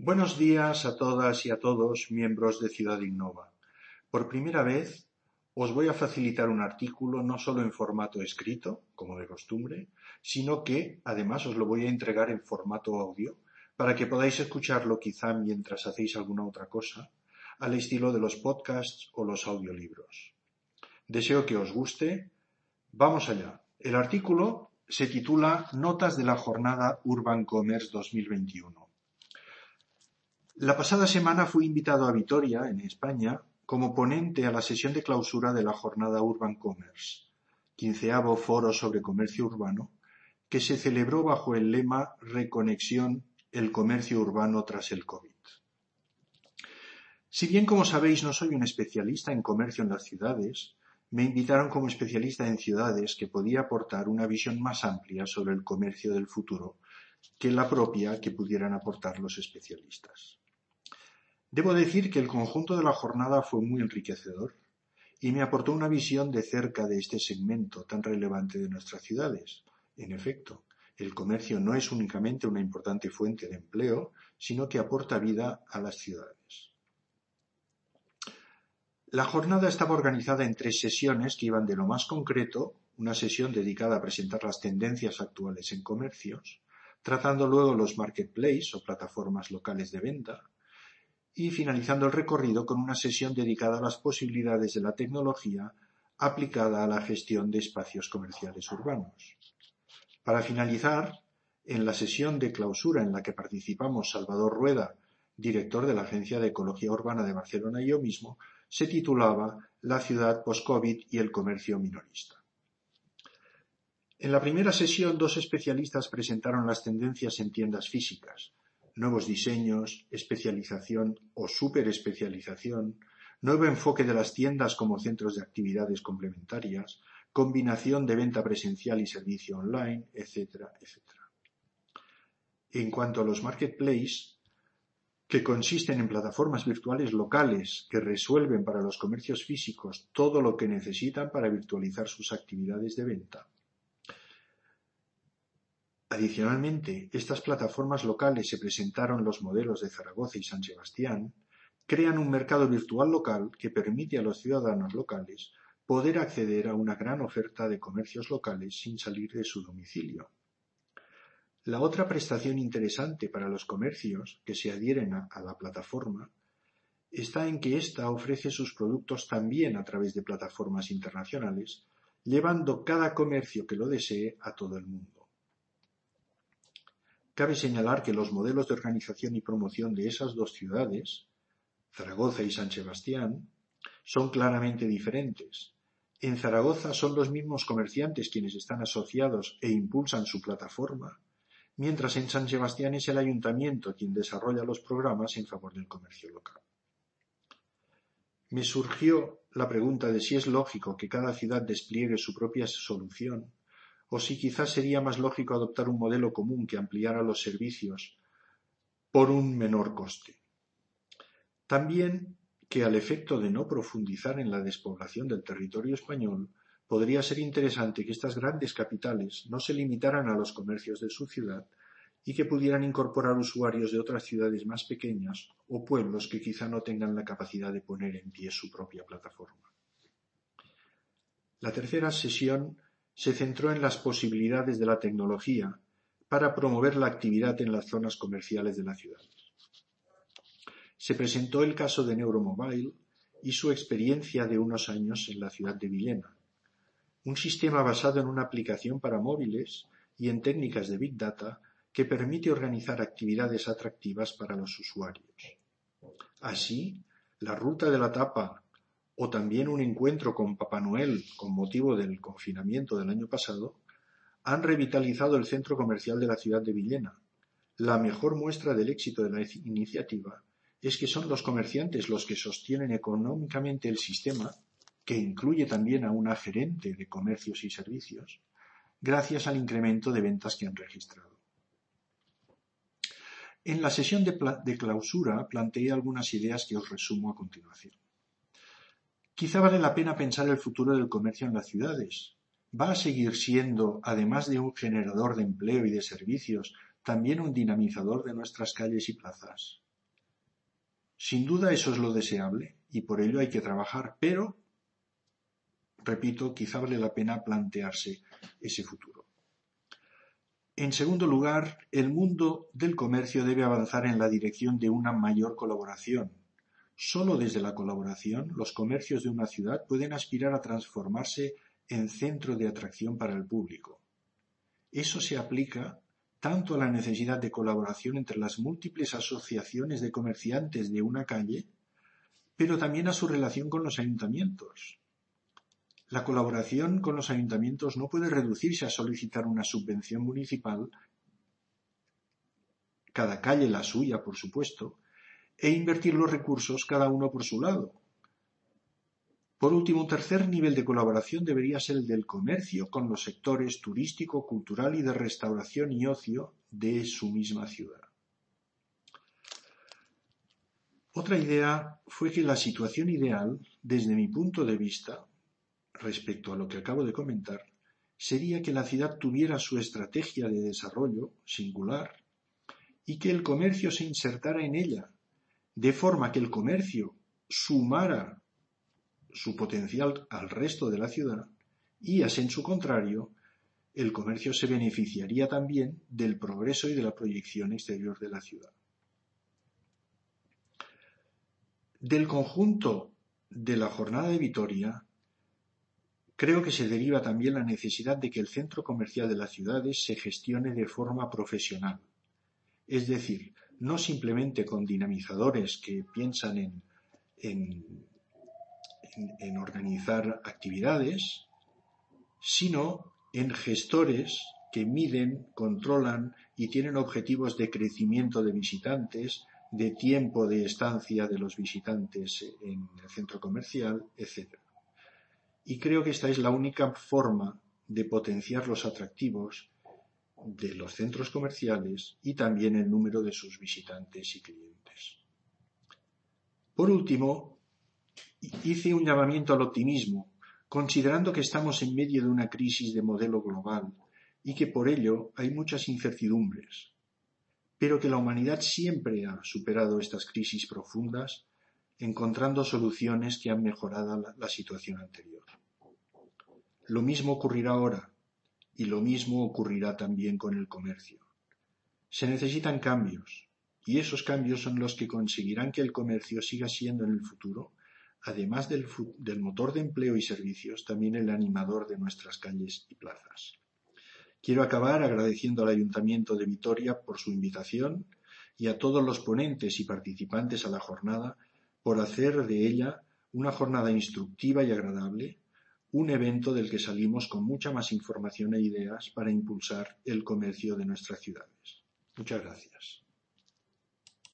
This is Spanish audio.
Buenos días a todas y a todos, miembros de Ciudad Innova. Por primera vez os voy a facilitar un artículo no solo en formato escrito, como de costumbre, sino que además os lo voy a entregar en formato audio para que podáis escucharlo quizá mientras hacéis alguna otra cosa, al estilo de los podcasts o los audiolibros. Deseo que os guste. Vamos allá. El artículo se titula Notas de la jornada Urban Commerce 2021 la pasada semana fui invitado a Vitoria, en España, como ponente a la sesión de clausura de la jornada Urban Commerce, quinceavo foro sobre comercio urbano, que se celebró bajo el lema Reconexión el comercio urbano tras el COVID. Si bien, como sabéis, no soy un especialista en comercio en las ciudades, me invitaron como especialista en ciudades que podía aportar una visión más amplia sobre el comercio del futuro que la propia que pudieran aportar los especialistas. Debo decir que el conjunto de la jornada fue muy enriquecedor y me aportó una visión de cerca de este segmento tan relevante de nuestras ciudades. En efecto, el comercio no es únicamente una importante fuente de empleo, sino que aporta vida a las ciudades. La jornada estaba organizada en tres sesiones que iban de lo más concreto, una sesión dedicada a presentar las tendencias actuales en comercios, tratando luego los marketplaces o plataformas locales de venta, y finalizando el recorrido con una sesión dedicada a las posibilidades de la tecnología aplicada a la gestión de espacios comerciales urbanos. Para finalizar, en la sesión de clausura en la que participamos Salvador Rueda, director de la Agencia de Ecología Urbana de Barcelona y yo mismo, se titulaba La ciudad post-COVID y el comercio minorista. En la primera sesión, dos especialistas presentaron las tendencias en tiendas físicas, nuevos diseños, especialización o superespecialización, nuevo enfoque de las tiendas como centros de actividades complementarias, combinación de venta presencial y servicio online, etcétera, etcétera. En cuanto a los marketplaces, que consisten en plataformas virtuales locales que resuelven para los comercios físicos todo lo que necesitan para virtualizar sus actividades de venta, Adicionalmente, estas plataformas locales se presentaron los modelos de Zaragoza y San Sebastián, crean un mercado virtual local que permite a los ciudadanos locales poder acceder a una gran oferta de comercios locales sin salir de su domicilio. La otra prestación interesante para los comercios que se adhieren a, la plataforma está en que ésta ofrece sus productos también a través de plataformas internacionales, llevando cada comercio que lo desee a todo el mundo. Cabe señalar que los modelos de organización y promoción de esas dos ciudades, Zaragoza y San Sebastián, son claramente diferentes. En Zaragoza son los mismos comerciantes quienes están asociados e impulsan su plataforma, mientras en San Sebastián es el ayuntamiento quien desarrolla los programas en favor del comercio local. Me surgió la pregunta de si es lógico que cada ciudad despliegue su propia solución o si quizás sería más lógico adoptar un modelo común que ampliara los servicios por un menor coste. También que al efecto de no profundizar en la despoblación del territorio español, podría ser interesante que estas grandes capitales no se limitaran a los comercios de su ciudad y que pudieran incorporar usuarios de otras ciudades más pequeñas o pueblos que quizá no tengan la capacidad de poner en pie su propia plataforma. La tercera sesión se centró en las posibilidades de la tecnología para promover la actividad en las zonas comerciales de la ciudad. Se presentó el caso de Neuromobile y su experiencia de unos años en la ciudad de Villena, un sistema basado en una aplicación para móviles y en técnicas de Big Data que permite organizar actividades atractivas para los usuarios. Así, la ruta de la tapa o también un encuentro con Papá Noel con motivo del confinamiento del año pasado, han revitalizado el centro comercial de la ciudad de Villena. La mejor muestra del éxito de la iniciativa es que son los comerciantes los que sostienen económicamente el sistema, que incluye también a una gerente de comercios y servicios, gracias al incremento de ventas que han registrado. En la sesión de, de clausura planteé algunas ideas que os resumo a continuación. Quizá vale la pena pensar el futuro del comercio en las ciudades. ¿Va a seguir siendo, además de un generador de empleo y de servicios, también un dinamizador de nuestras calles y plazas? Sin duda eso es lo deseable y por ello hay que trabajar, pero, repito, quizá vale la pena plantearse ese futuro. En segundo lugar, el mundo del comercio debe avanzar en la dirección de una mayor colaboración. Solo desde la colaboración los comercios de una ciudad pueden aspirar a transformarse en centro de atracción para el público. Eso se aplica tanto a la necesidad de colaboración entre las múltiples asociaciones de comerciantes de una calle, pero también a su relación con los ayuntamientos. La colaboración con los ayuntamientos no puede reducirse a solicitar una subvención municipal, cada calle la suya, por supuesto, e invertir los recursos cada uno por su lado, por último, un tercer nivel de colaboración debería ser el del comercio con los sectores turístico, cultural y de restauración y ocio de su misma ciudad. Otra idea fue que la situación ideal, desde mi punto de vista, respecto a lo que acabo de comentar, sería que la ciudad tuviera su estrategia de desarrollo singular y que el comercio se insertara en ella, de forma que el comercio sumara su potencial al resto de la ciudad y, en su contrario, el comercio se beneficiaría también del progreso y de la proyección exterior de la ciudad. Del conjunto de la jornada de Vitoria, creo que se deriva también la necesidad de que el centro comercial de las ciudades se gestione de forma profesional, es decir, no simplemente con dinamizadores que piensan en, en organizar actividades, sino en gestores que miden, controlan y tienen objetivos de crecimiento de visitantes, de tiempo de estancia de los visitantes en el centro comercial, etc. Y creo que esta es la única forma de potenciar los atractivos de los centros comerciales y también el número de sus visitantes y clientes. Por último, hice un llamamiento al optimismo, considerando que estamos en medio de una crisis de modelo global y que por ello hay muchas incertidumbres, pero que la humanidad siempre ha superado estas crisis profundas encontrando soluciones que han mejorado la, la situación anterior. Lo mismo ocurrirá ahora y lo mismo ocurrirá también con el comercio. Se necesitan cambios y esos cambios son los que conseguirán que el comercio siga siendo en el futuro además del, motor de empleo y servicios, también el animador de nuestras calles y plazas. Quiero acabar agradeciendo al Ayuntamiento de Vitoria por su invitación y a todos los ponentes y participantes a la jornada por hacer de ella una jornada instructiva y agradable, un evento del que salimos con mucha más información e ideas para impulsar el comercio de nuestras ciudades. Muchas gracias.